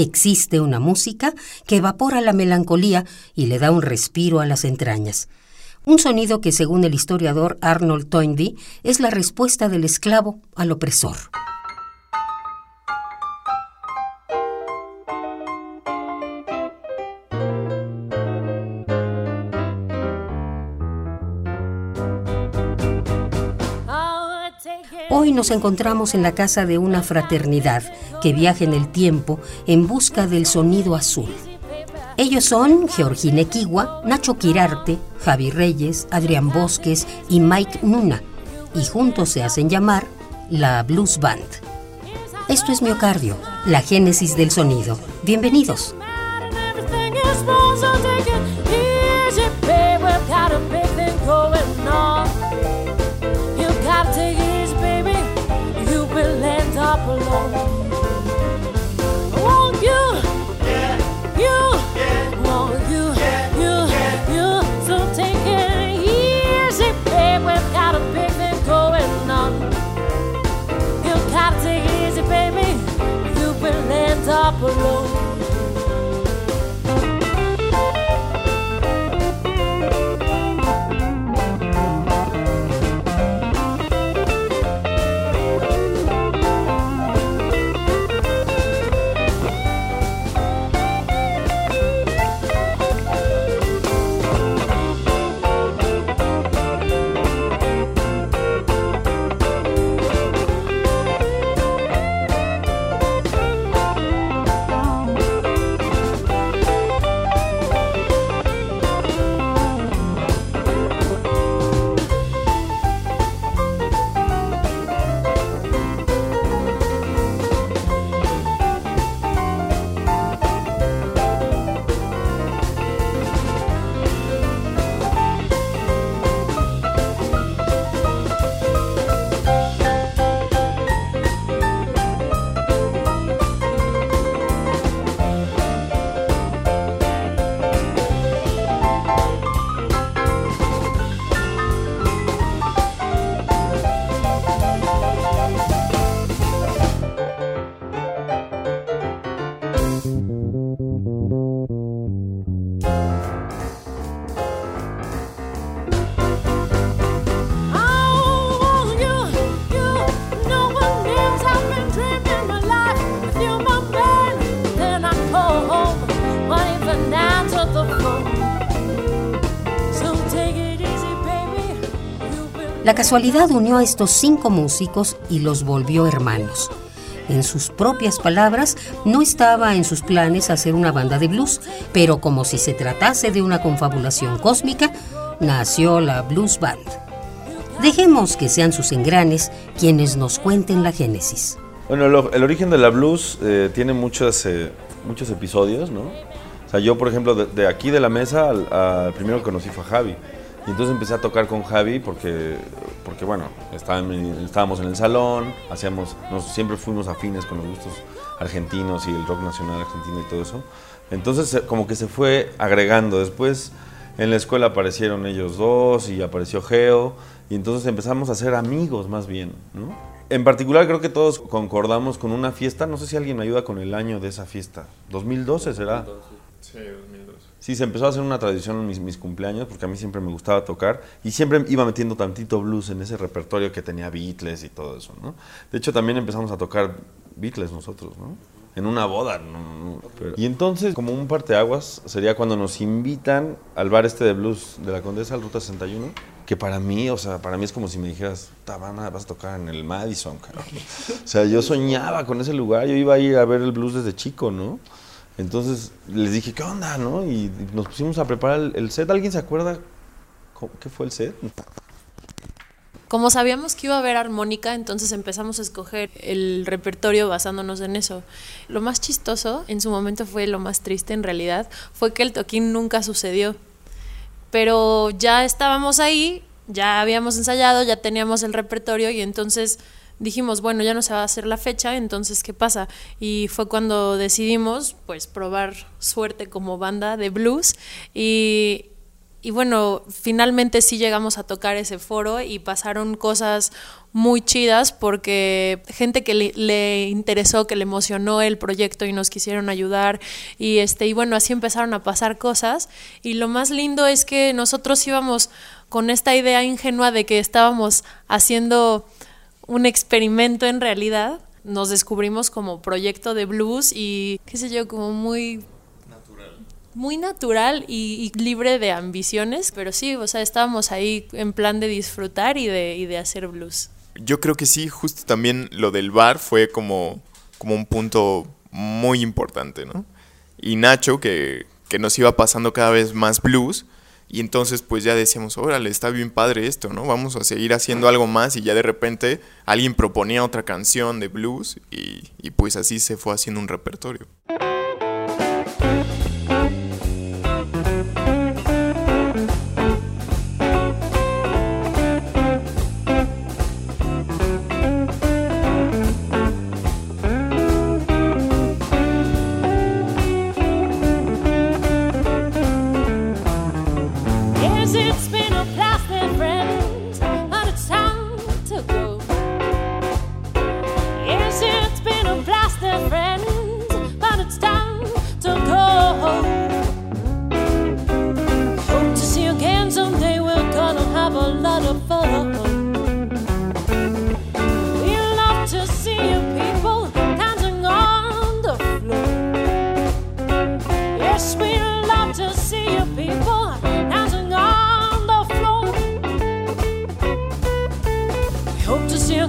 Existe una música que evapora la melancolía y le da un respiro a las entrañas. Un sonido que, según el historiador Arnold Toynbee, es la respuesta del esclavo al opresor. Nos encontramos en la casa de una fraternidad que viaja en el tiempo en busca del sonido azul. Ellos son Georgine Kiwa, Nacho Quirarte, Javi Reyes, Adrián Bosques y Mike Nuna, y juntos se hacen llamar la Blues Band. Esto es Miocardio, la génesis del sonido. Bienvenidos. below. La casualidad unió a estos cinco músicos y los volvió hermanos. En sus propias palabras, no estaba en sus planes hacer una banda de blues, pero como si se tratase de una confabulación cósmica, nació la Blues Band. Dejemos que sean sus engranes quienes nos cuenten la génesis. Bueno, el, origen de la blues eh, tiene muchos, eh, muchos episodios, ¿no? O sea, yo, por ejemplo, de, aquí de la mesa, al, primero que conocí fue Javi. Y entonces empecé a tocar con Javi porque, porque bueno, estábamos en el salón, hacíamos, nos, siempre fuimos afines con los gustos argentinos y el rock nacional argentino y todo eso. Entonces como que se fue agregando. Después en la escuela aparecieron ellos dos y apareció Geo y entonces empezamos a ser amigos más bien, ¿no? En particular creo que todos concordamos con una fiesta, no sé si alguien me ayuda con el año de esa fiesta. ¿2012 será? Sí, 2012. Sí, se empezó a hacer una tradición en mis, mis, cumpleaños, porque a mí siempre me gustaba tocar y siempre iba metiendo tantito blues en ese repertorio que tenía Beatles y todo eso, ¿no? De hecho, también empezamos a tocar Beatles nosotros, ¿no? En una boda. y entonces, como un parteaguas, sería cuando nos invitan al bar este de blues de la Condesa, al Ruta 61, que para mí, o sea, para mí es como si me dijeras, Tabana, vas a tocar en el Madison, carajo. O sea, yo soñaba con ese lugar, yo iba a ir a ver el blues desde chico, ¿no? Entonces les dije, ¿qué onda? ¿no? Y nos pusimos a preparar el, set. ¿Alguien se acuerda qué fue el set? Como sabíamos que iba a haber armónica, entonces empezamos a escoger el repertorio basándonos en eso. Lo más chistoso, en su momento fue lo más triste en realidad, fue que el toquín nunca sucedió. pero ya estábamos ahí, ya habíamos ensayado, ya teníamos el repertorio y entonces dijimos, bueno, ya no se va a hacer la fecha, entonces, ¿qué pasa? Y fue cuando decidimos, pues, probar suerte como banda de blues y, y bueno, finalmente sí llegamos a tocar ese foro y pasaron cosas muy chidas porque gente que le, interesó, que le emocionó el proyecto y nos quisieron ayudar y este y bueno, así empezaron a pasar cosas y lo más lindo es que nosotros íbamos con esta idea ingenua de que estábamos haciendo un experimento en realidad. Nos descubrimos como proyecto de blues y qué sé yo, como muy muy natural y, libre de ambiciones, pero sí, o sea, estábamos ahí en plan de disfrutar y de, y de hacer blues. Yo creo que sí, justo también lo del bar fue como, como un punto muy importante, ¿no? Y Nacho, que, que nos iba pasando cada vez más blues, y entonces pues ya decíamos, órale, está bien padre esto, ¿no? Vamos a seguir haciendo algo más y ya de repente alguien proponía otra canción de blues y, y pues así se fue haciendo un repertorio.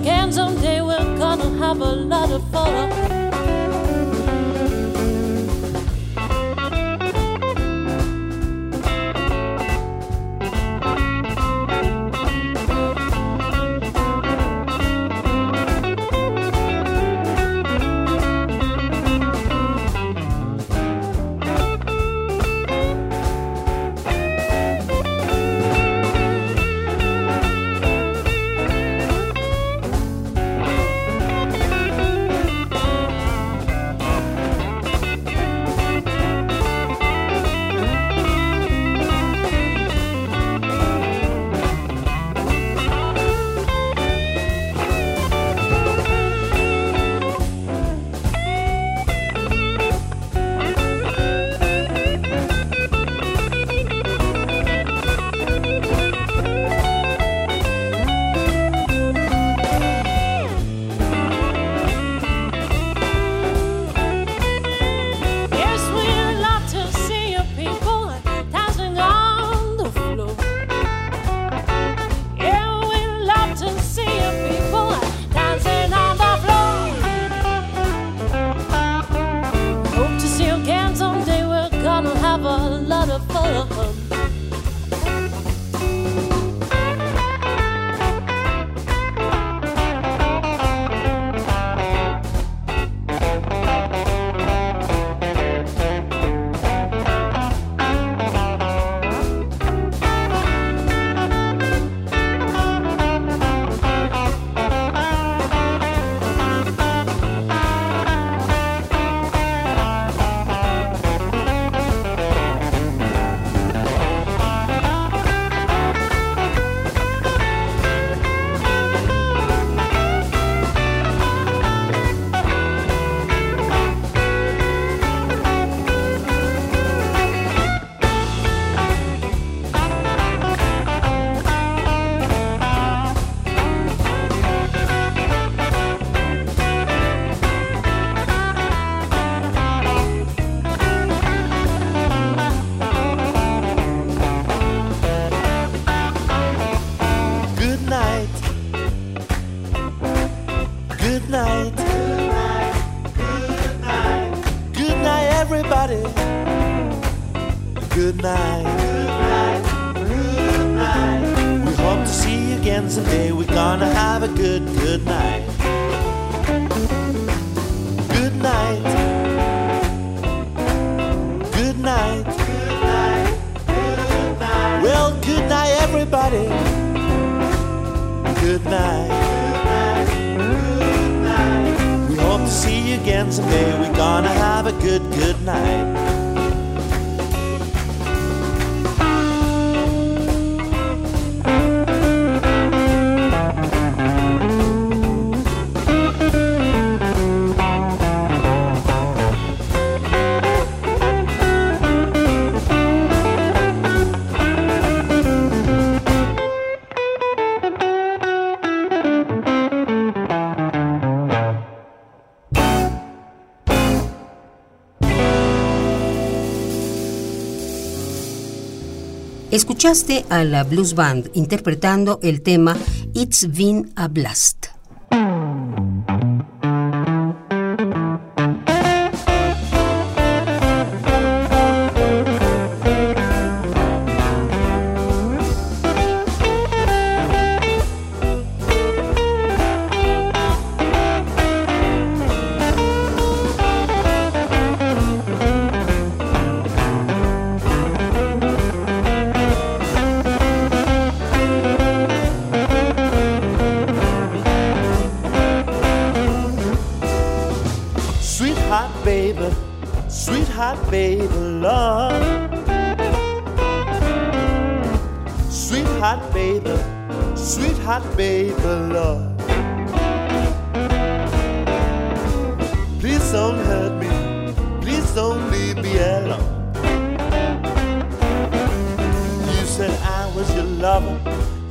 again someday we're gonna have a lot of fun. full of. good night. Good night. Good night. Good night. Good night. Well, good night, everybody. Good night. Good night. We hope to see you again someday. We're gonna have a good, good night. Escuchaste a la Blues Band interpretando el tema It's Been a Blast. Baby, love. Sweetheart, baby, sweetheart, baby, love. Please don't hurt me, please don't leave me alone. You said I was your lover,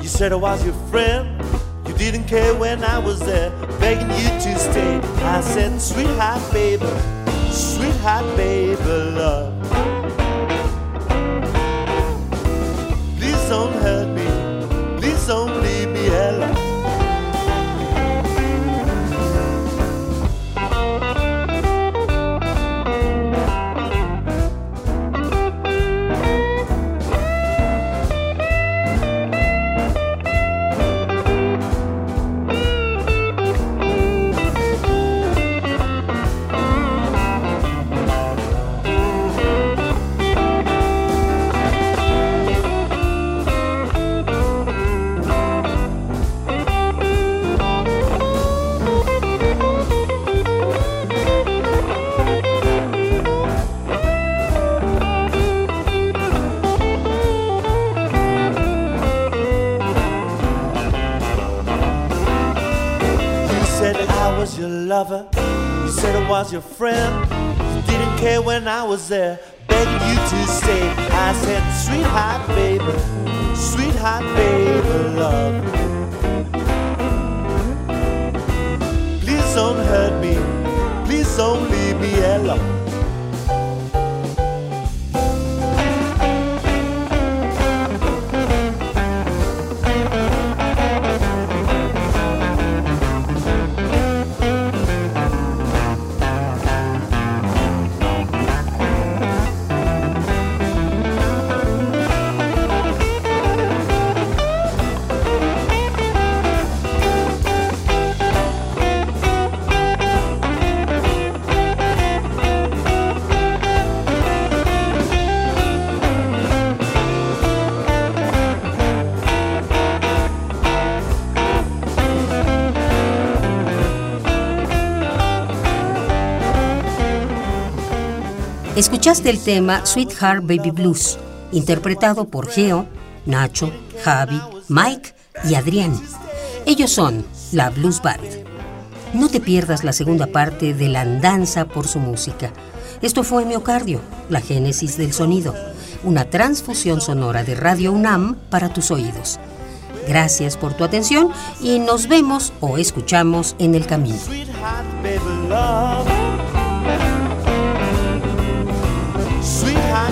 you said I was your friend. You didn't care when I was there, begging you to stay. I said, sweetheart, baby, sweetheart, baby, love. Please don't was your friend. Didn't care when I was there, begging you to stay. I said, sweetheart, baby, sweetheart, baby, love. Please don't hurt me. Please don't leave me alone. Escuchaste el tema Sweetheart Baby Blues, interpretado por Geo, Nacho, Javi, Mike y Adrián. Ellos son la Blues Band. No te pierdas la segunda parte de la andanza por su música. Esto fue Miocardio, la génesis del sonido, una transfusión sonora de Radio UNAM para tus oídos. Gracias por tu atención y nos vemos o escuchamos en el camino.